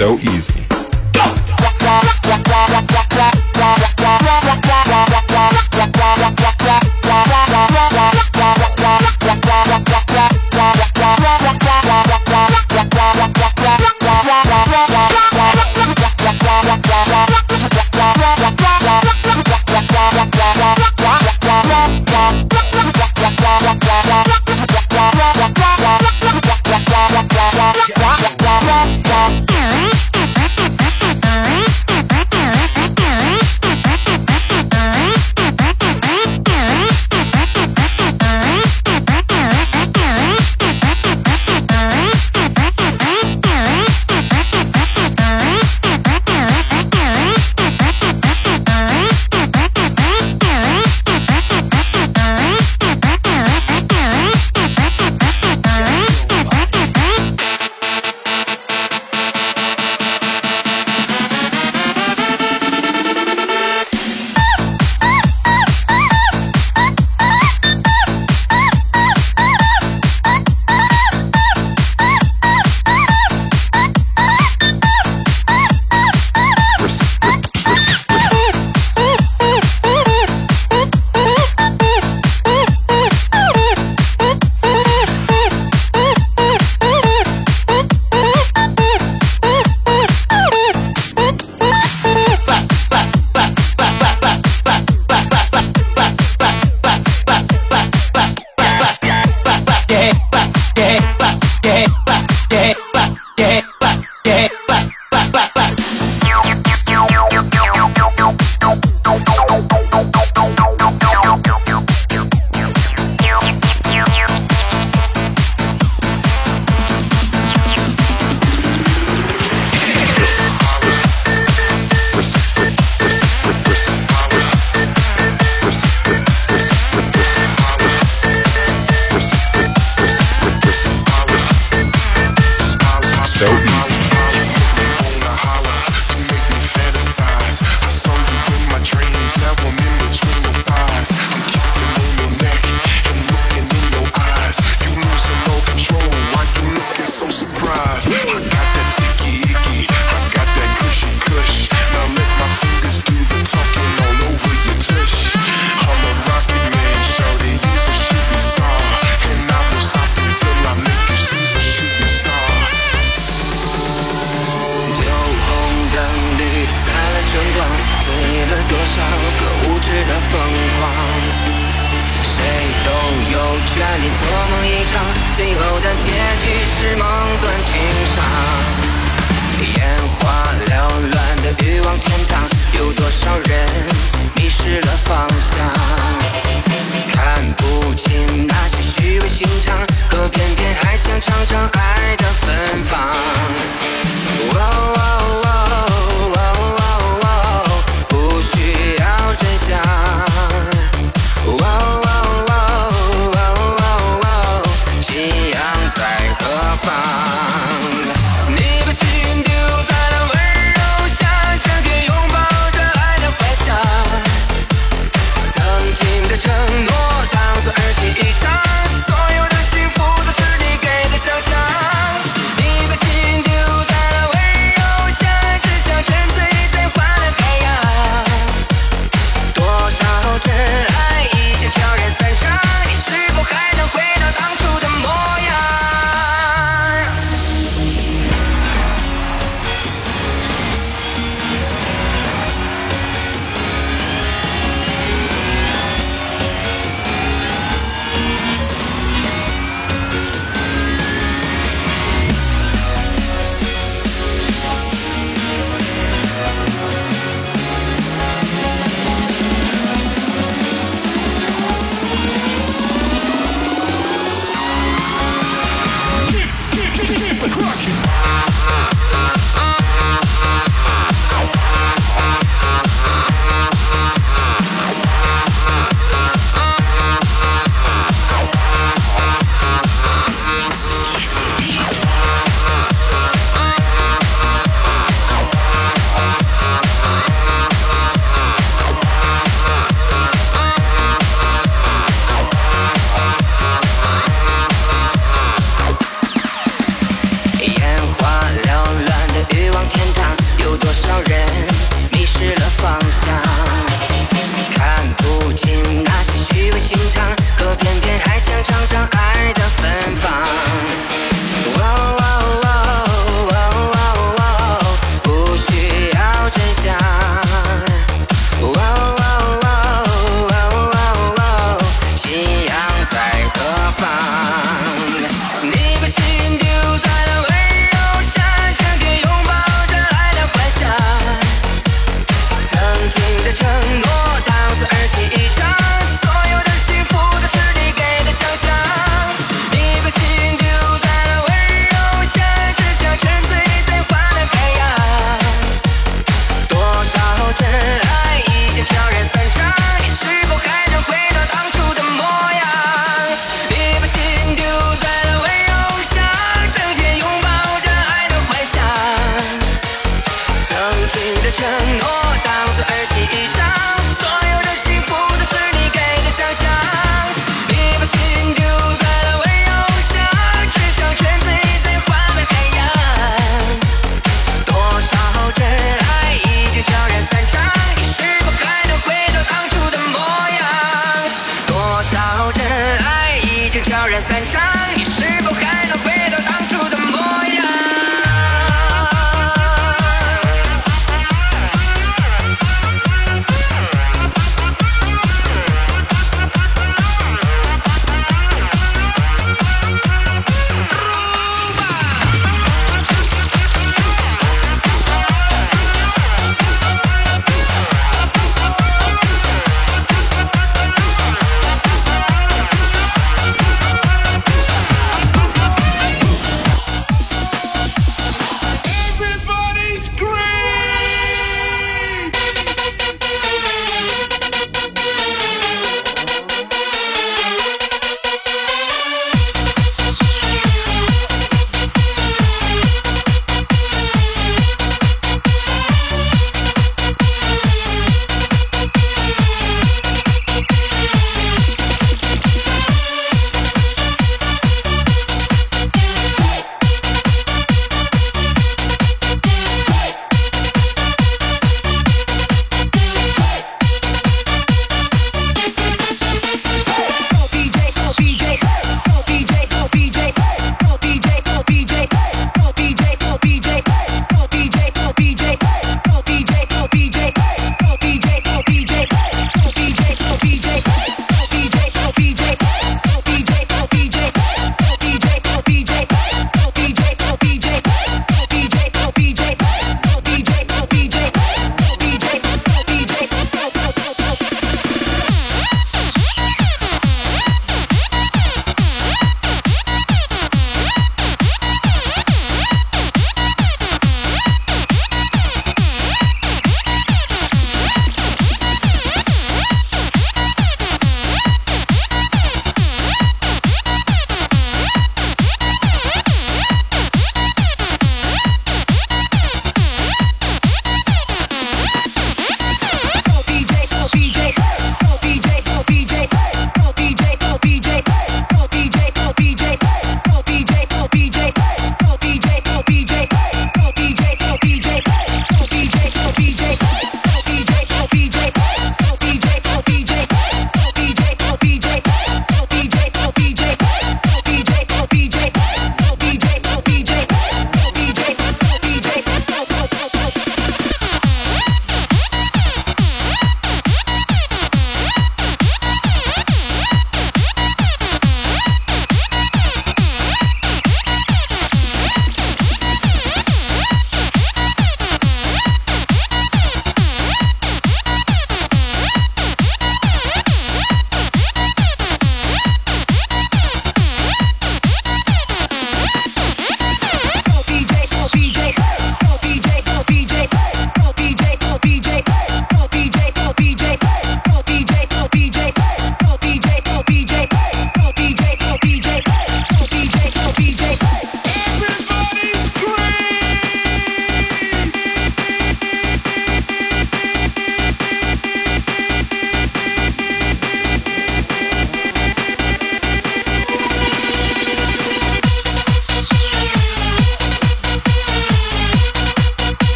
so easy. 天堂有多少人迷失了方向？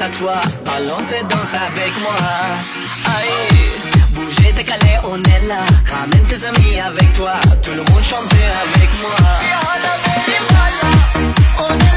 à toi, balance et danse avec moi. Aïe, tes décalé, on est là. Ramène tes amis avec toi, tout le monde chante avec moi. on est là.